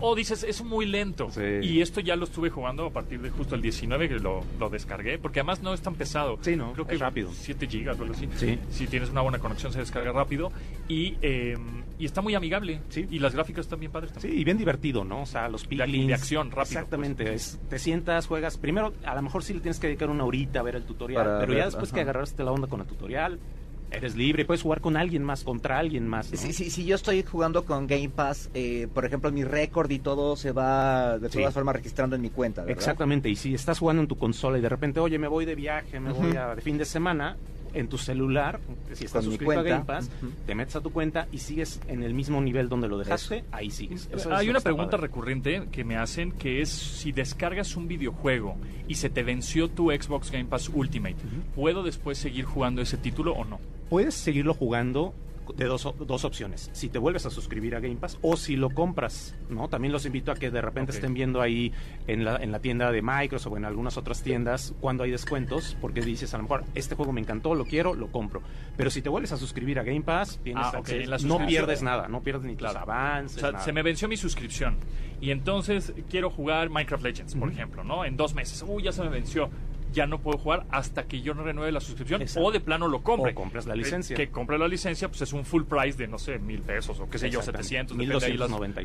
o, dices es muy lento. Y esto ya lo estuve jugando a partir de justo el 19 que lo, lo descargué, porque además no es tan pesado. Sí, no. Creo que es rápido. 7 gigas o algo así. Si tienes una buena conexión se descarga rápido y eh, y está muy amigable. Sí. Y las gráficas están bien padres Sí, y bien divertido, ¿no? O sea, los piglins. De, acción, rápido. Exactamente. Pues. te sientas, juegas. Primero, a lo mejor sí le tienes que dedicar una horita a ver el tutorial. pero ya después que agarraste la onda con el tutorial, eres libre, puedes jugar con alguien más, contra alguien más. Sí, sí, sí, yo estoy jugando con Game Pass, eh, por ejemplo, mi récord y todo se va de todas formas registrando en mi cuenta. ¿verdad? Exactamente, y si estás jugando en tu consola y de repente, oye, me voy de viaje, me voy a, de fin de semana, en tu celular, si estás suscrito a Game Pass, te metes a tu cuenta y sigues en el mismo nivel donde lo dejaste, ahí sigues. Hay una pregunta recurrente que me hacen que es si descargas un videojuego y se te venció tu Xbox Game Pass Ultimate, ¿puedo después seguir jugando ese título o no? Puedes seguirlo jugando de dos, dos opciones. Si te vuelves a suscribir a Game Pass o si lo compras, ¿no? También los invito a que de repente estén viendo ahí en la, en la tienda de Microsoft o en algunas otras tiendas cuando hay descuentos, porque dices a lo mejor, este juego me encantó, lo quiero, lo compro. Pero si te vuelves a suscribir a Game Pass, tienes ah, no pierdes nada, no pierdes ni claro. avances. O sea, se me venció mi suscripción y entonces quiero jugar Minecraft Legends, por ejemplo, ¿no? En dos meses, uy, ya se me venció ya no puedo jugar hasta que yo no renueve la suscripción o de plano lo compre. O compres la licencia. Que, compre la licencia, pues es un full price de, no sé, mil pesos o qué sé yo, 700, depende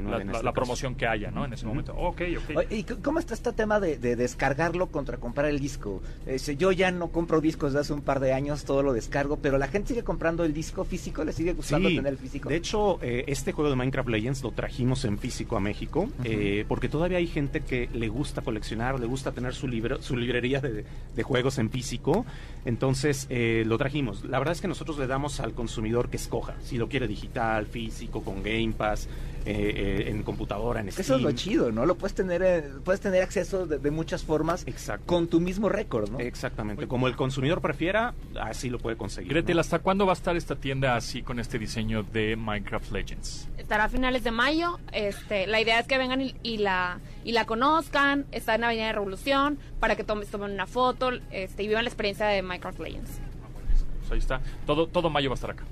la, este la, promoción que haya, ¿no? En ese momento. Ok, ok. ¿Y cómo está este tema de, descargarlo contra comprar el disco? yo ya no compro discos de hace un par de años, todo lo descargo, pero la gente sigue comprando el disco físico, le sigue gustando tener el físico. De hecho, eh, este juego de Minecraft Legends lo trajimos en físico a México, eh, porque todavía hay gente que le gusta coleccionar, le gusta tener su, libro, su librería de, de juegos en físico. Entonces eh, lo trajimos. La verdad es que nosotros le damos al consumidor que escoja, si lo quiere digital, físico, con Game Pass, eh, eh, en computadora, en Steam. Eso es lo chido, ¿no? Lo puedes tener, puedes tener acceso de, muchas formas con tu mismo récord, ¿no? Exactamente. Como el consumidor prefiera, así lo puede conseguir. Gretel, ¿hasta cuándo va a estar esta tienda así con este diseño de Minecraft Legends? Estará a finales de mayo. Este, la idea es que vengan y, la y la conozcan. Está en Avenida de Revolución para que tomen, tomen una foto este, y vivan la experiencia de Minecraft Legends. Pues ahí está. Todo, todo mayo va a estar acá.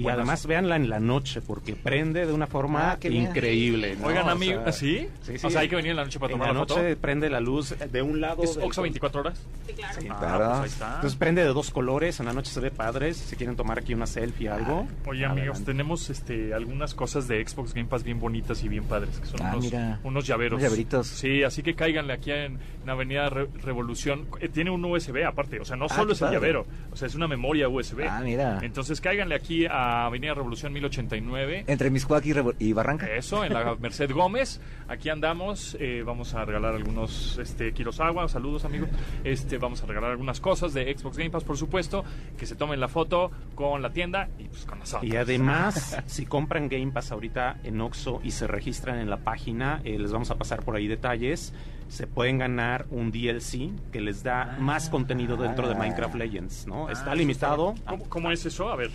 Y además véanla en la noche porque prende de una forma ah, increíble. Oigan, amigos, ¿sí? ¿sí? O sea, hay que venir en la noche para tomar la, la noche prende la luz de un lado. ¿Es Oxo 24 horas? Sí, claro. Sí, ah, pues ahí está. Entonces prende de dos colores, en la noche se ve padres, si quieren tomar aquí una selfie o algo. Oye, amigos, tenemos este algunas cosas de Xbox Game Pass bien bonitas y bien padres, que son ah, unos, unos, llaveros. Unos llaveritos. Sí, así que cáiganle aquí en, Avenida Revolución. Eh, tiene un USB aparte, o sea, no solo es el llavero, o sea, es una memoria USB. Ah, mira. Entonces cáiganle aquí a Avenida Revolución 1089. Entre Miscuac y, y, Barranca. Eso, en la (laughs) Merced Gómez. Aquí andamos. Eh, vamos a regalar algunos este, Kirosawa. Saludos, amigo. Este, vamos a regalar algunas cosas de Xbox Game Pass, por supuesto. Que se tomen la foto con la tienda y pues con nosotros. Y además, si compran Game Pass ahorita en Oxo y se registran en la página, eh, les vamos a pasar por ahí detalles. Se pueden ganar un DLC que les da más contenido dentro de Minecraft Legends, ¿no? Está ah, limitado. ¿Cómo es eso? A ver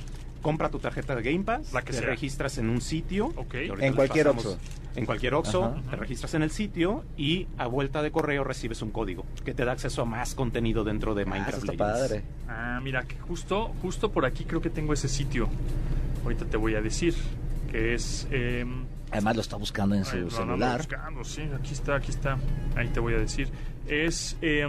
compra tu tarjeta de Game Pass, la que te registras en un sitio. En cualquier Oxxo. En cualquier Oxxo, te registras en el sitio y a vuelta de correo recibes un código que te da acceso a más contenido dentro de ah, Minecraft. Ah, padre. Ah, mira, que justo, justo por aquí creo que tengo ese sitio. Ahorita te voy a decir que es... Em, Además lo está buscando en su celular. buscando, sí, aquí está, aquí está. Ahí te voy a decir. Es... Eh,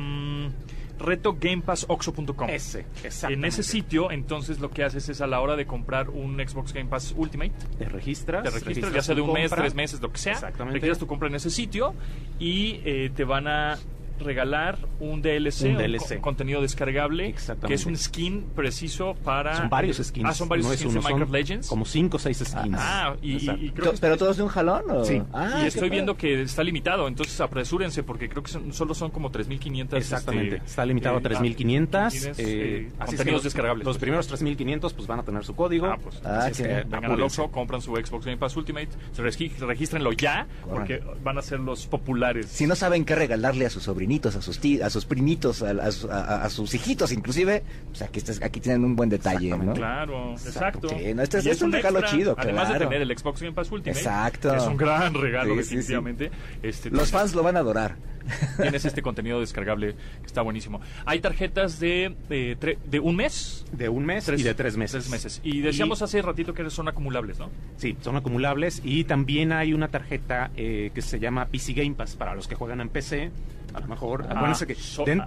retogamepassoxo.com. Ese, En ese sitio, entonces lo que haces es a la hora de comprar un Xbox Game Pass Ultimate. Te registras. Te registras, ya sea de un mes, tres meses, lo que sea. Exactamente. Registras tu compra en ese sitio y eh, te van a regalar un DLC, un, contenido descargable, que es un skin preciso para... Son varios skins. Ah, son varios skins de Minecraft Legends. Como 5 o 6 skins. Ah, y, ¿Pero todos de un jalón? ¿o? Sí. Ah, y estoy viendo que está limitado, entonces apresúrense porque creo que solo son como 3.500. Exactamente, este, está limitado a 3.500. Eh, eh, contenidos descargables. Los primeros 3.500 pues van a tener su código. Ah, pues ah, que vengan al Oxxo, compran su Xbox Game Pass Ultimate, se regístrenlo ya porque van a ser los populares. Si no saben qué regalarle a su sobrino sobrinitos, a sus a sus primitos, a, sus hijitos inclusive, pues aquí, aquí tienen un buen detalle, ¿no? Claro, exacto. este, es, un, regalo chido, Además de tener el Xbox Game Pass Ultimate, exacto. es un gran regalo definitivamente. Este, Los fans lo van a adorar. (laughs) Tienes este contenido descargable que está buenísimo. Hay tarjetas de, de, un mes. De un mes y de tres meses. meses. Y decíamos hace ratito que son acumulables, ¿no? Sí, son acumulables. Y también hay una tarjeta eh, que se llama PC Game Pass para los que juegan en PC a lo mejor, ah, que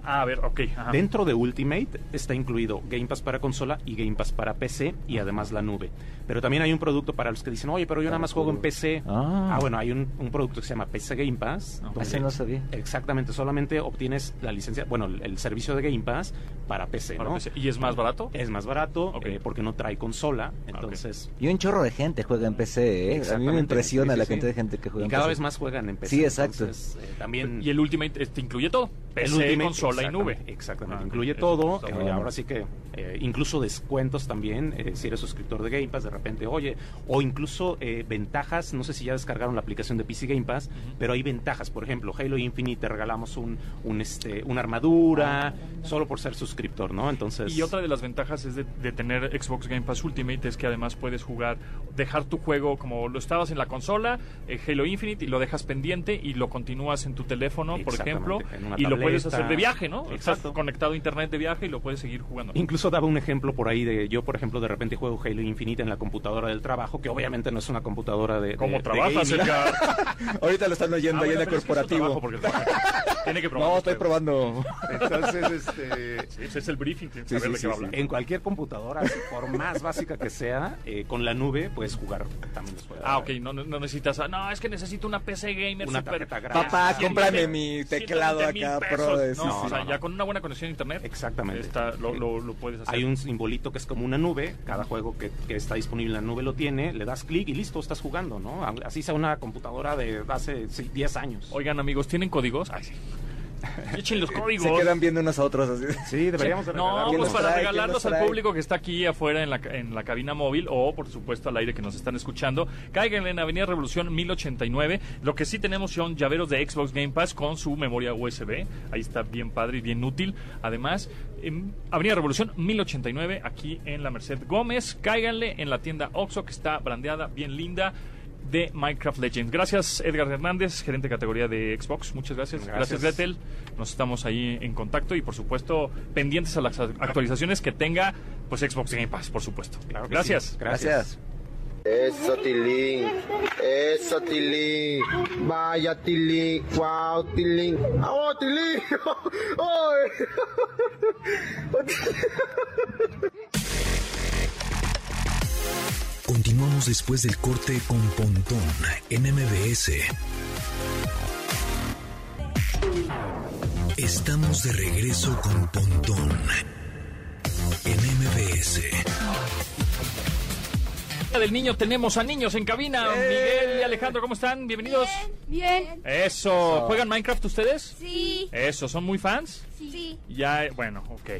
ah, a ver, okay, dentro de Ultimate está incluido Game Pass para consola y Game Pass para PC y además la nube. Pero también hay un producto para los que dicen, oye, pero yo nada más juego en PC. Ah, ah bueno, hay un, producto que se llama PC Game Pass. Ese no sabía. Exactamente, solamente obtienes la licencia, bueno, el, servicio de Game Pass para PC, ¿no? ¿Y es más barato? Es más barato eh, porque no trae consola, entonces... Y un chorro de gente juega en PC, ¿eh? A mí me impresiona la cantidad de gente que juega y cada vez más juegan en PC. Sí, exacto. Eh, también... Y el Ultimate este, incluye todo. PC, consola y nube. Exactamente, incluye todo. Eh, ahora sí que eh, incluso descuentos también, eh, si eres suscriptor de Game Pass, de repente, oye, o incluso ventajas, no sé si ya descargaron la aplicación de PC Game Pass, pero hay ventajas, por ejemplo, Halo Infinite te regalamos un, un este, una armadura, ah. solo por ser suscriptor, ¿no? Entonces... Y otra de las ventajas es de, tener Xbox Game Pass Ultimate, es que además puedes jugar, dejar tu juego como lo estabas en la consola, Halo Infinite, y lo dejas pendiente y lo continúas en tu teléfono, por ejemplo, y lo puedes hacer de viaje, ¿no? Exacto. conectado a internet de viaje y lo puedes seguir jugando. Incluso daba un ejemplo por ahí de yo, por ejemplo, de repente juego Halo Infinite en la computadora del trabajo, que obviamente no es una computadora de. ¿Cómo trabajas, Edgar? (laughs) Ahorita lo están oyendo ah, ahí en el corporativo. (laughs) tiene que probar. No, estoy probando. Entonces, (laughs) este. ese es el briefing. En cualquier computadora, por más básica que sea, eh, con la nube puedes jugar también los Ah, ok, no, no necesitas. No, es que necesito una PC gamer una super. Papá, cómprame mi teclado acá, pro no, o sea, ya con una buena conexión a internet. Exactamente. lo, puedes hacer. Hay un simbolito que es como una nube. Cada juego que, está disponible en la nube lo tiene. Le das clic y listo, estás jugando, ¿no? Así sea una computadora de hace 10 años. Oigan, amigos, ¿tienen códigos? Ay, sí. (laughs) Echen los códigos. Se quedan viendo unos a otros así. Sí, deberíamos No, pues para regalarlos al público que está aquí afuera en la, en la cabina móvil o, por supuesto, al aire que nos están escuchando. Caigan en Avenida Revolución 1089. Lo que sí tenemos son llaveros de Xbox Game Pass con su memoria USB. Ahí está bien padre y bien útil. Además, en Avenida Revolución 1089, aquí en la Merced Gómez. Cáiganle en la tienda Oxo, que está brandeada, bien linda de Minecraft Legends. Gracias Edgar Hernández, gerente de categoría de Xbox. Muchas gracias. Gracias, Gretel. Nos estamos ahí en contacto y por supuesto pendientes a las actualizaciones que tenga pues Xbox Game Pass, por supuesto. gracias. gracias. Eso, Tilín. Eso, Tilín. Vaya, Tilín. Wow, Tilín. ¡Oh, Tilín! (laughs) (laughs) ¡Oh! Continuamos después del corte con Pontón en MBS. Estamos de regreso con Pontón en MBS. Del niño tenemos a niños en cabina. Miguel y Alejandro, ¿cómo están? Bienvenidos. Bien. Eso. ¿Juegan Minecraft ustedes? Sí. Eso. ¿Son muy fans? Sí. Ya, bueno, ok.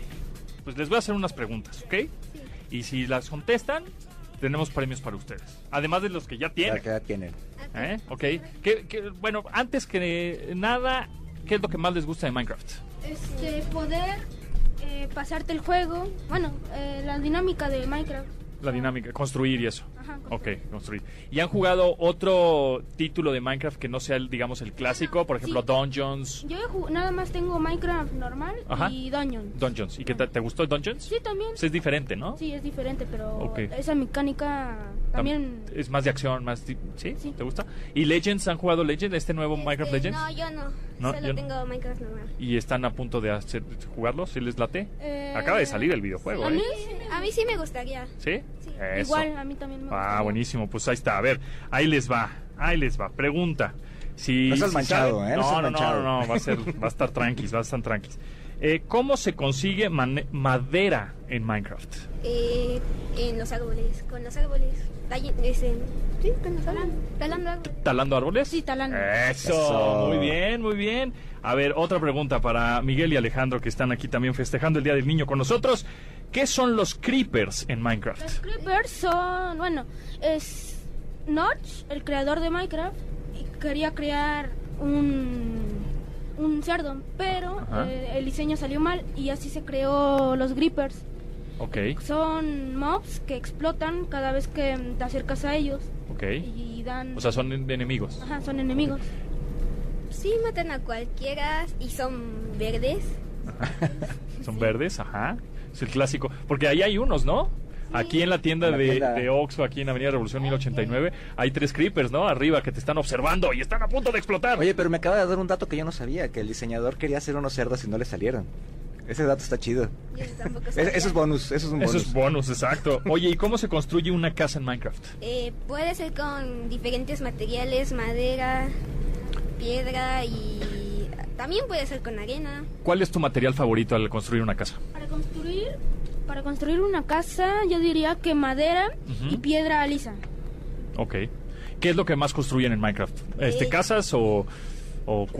Pues les voy a hacer unas preguntas, ¿ok? Sí. Y si las contestan, tenemos premios para ustedes. Además de los que ya tienen. que ya tienen. ¿Eh? Ok. bueno, antes que nada, ¿qué es lo que más les gusta de Minecraft? Este, poder eh, pasarte el juego. Bueno, eh, la dinámica de Minecraft. La dinámica, construir y eso. Ok, construir. ¿Y han jugado otro título de Minecraft que no sea, el, digamos, el clásico? Por ejemplo, Dungeons. Yo nada más tengo Minecraft normal y Dungeons. Dungeons. ¿Y qué te, gustó Dungeons? Sí, también. es diferente, ¿no? Sí, es diferente, pero esa mecánica también... Es más de acción, más... ¿Sí? ¿Sí? ¿Te gusta? ¿Y Legends? ¿Han jugado Legends, este nuevo este, Minecraft Legends? No, yo no. no Solo tengo Minecraft normal. ¿Y están a punto de hacer, jugarlo? ¿Sí les late? Eh, Acaba de salir el videojuego, a ¿eh? Mí, a mí sí me gustaría. ¿Sí? Sí. Igual, a mí también me Ah, buenísimo. Pues ahí está. A ver, ahí les va. Ahí les va. Pregunta. Si, no manchado, ¿eh? No, no, no, no, va a, ser, va a estar tranquis, va a estar tranquis. Eh, ¿Cómo se consigue madera en Minecraft? Eh, en los árboles, con los árboles. sí, con los árboles. Talando árboles. ¿Talando árboles? Sí, talando. Eso, muy bien, muy bien. A ver, otra pregunta para Miguel y Alejandro que están aquí también festejando el Día del Niño con nosotros. ¿Qué son los creepers en Minecraft? Los creepers son, bueno, es Notch, el creador de Minecraft, quería crear un un cerdo, pero eh, el diseño salió mal y así se creó los grippers. Ok. Son mobs que explotan cada vez que te acercas a ellos. Ok. Y dan... O sea, son enemigos. Ajá, son enemigos. Sí, matan a cualquiera y son verdes. (laughs) son verdes, ajá. Es el clásico. Porque ahí hay unos, ¿no? Aquí en la tienda, de, de, Oxford, aquí en Avenida Revolución 1089, hay tres creepers, ¿no? Arriba que te están observando y están a punto de explotar. Oye, pero me acaba de dar un dato que yo no sabía, que el diseñador quería hacer unos cerdos y no le salieron. Ese dato está chido. (laughs) eso es bonus, eso es un bonus. Eso es bonus, exacto. Oye, ¿y cómo se construye una casa en Minecraft? Eh, puede ser con diferentes materiales, madera, piedra y también puede ser con arena. ¿Cuál es tu material favorito al construir una casa? Para construir para construir una casa, yo diría que madera y piedra lisa. Ok. ¿Qué es lo que más construyen en Minecraft? Este, eh, ¿Casas o,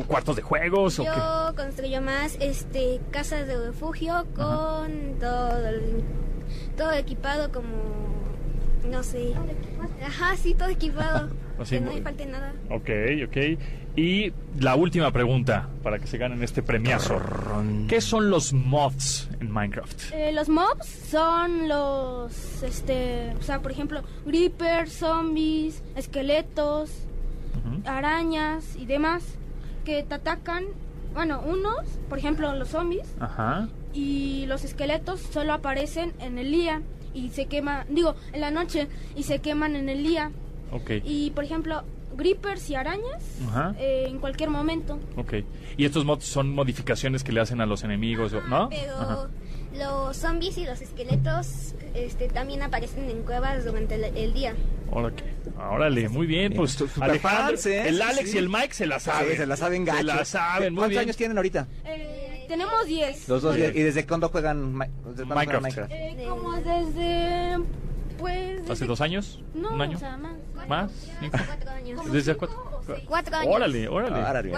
cuartos de juegos? Yo o construyo más este, casas de refugio con todo, todo equipado como, no sé. Ajá, sí, todo equipado. (laughs) que no me falte nada. Ok, ok. Y la última pregunta para que se ganen este premiazo. ¿Qué son los mods en Minecraft? Eh, los mobs son los, este, o sea, por ejemplo, creepers, zombies, esqueletos, arañas y demás que te atacan. Bueno, unos, por ejemplo, los zombies. Ajá. Y los esqueletos solo aparecen en el día y se queman, digo, en la noche y se queman en el día. Ok. Y por ejemplo, grippers y arañas eh, en cualquier momento. Ok. ¿Y estos mods son modificaciones que le hacen a los enemigos, no? Pero los zombies y los esqueletos este, también aparecen en cuevas durante el, día. Órale, muy bien. Pues Alejandro, ¿eh? el Alex y el Mike se la saben. se la saben gacho. Se la saben, ¿Cuántos años tienen ahorita? Eh, tenemos 10. Los dos ¿Y desde cuándo juegan Minecraft? Eh, como desde pues... ¿Hace dos años? No, ¿Un año? O sea, más. ¿Más? Cuatro años. ¿Desde cuatro? Cuatro años. Órale, órale.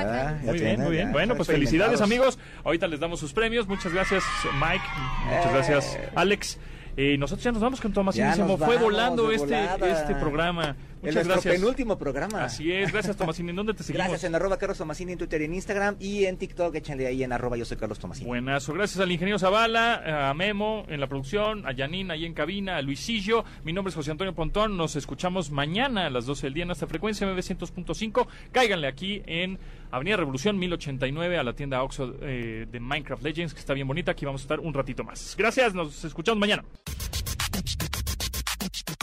muy bien, muy bien. Bueno, pues felicidades amigos. Ahorita les damos sus premios. Muchas gracias Mike. Muchas eh. gracias Alex. Y nosotros ya nos vamos con Tomás Fue volando este, este programa. Muchas gracias. penúltimo programa. Así es, gracias Tomasini. ¿En dónde te seguimos? Gracias en arroba Carlos Tomasini en Twitter y en Instagram y en TikTok, échenle ahí en arroba yo soy Carlos Tomasini. Buenazo, gracias al ingeniero Zavala, a Memo en la producción, a Janine ahí en cabina, a Luisillo. Mi nombre es José Antonio Pontón, nos escuchamos mañana a las 12 del día en esta frecuencia MB100.5. Cáiganle aquí en Avenida Revolución 1089 a la tienda Oxo eh, de Minecraft Legends, que está bien bonita. Aquí vamos a estar un ratito más. Gracias, nos escuchamos mañana.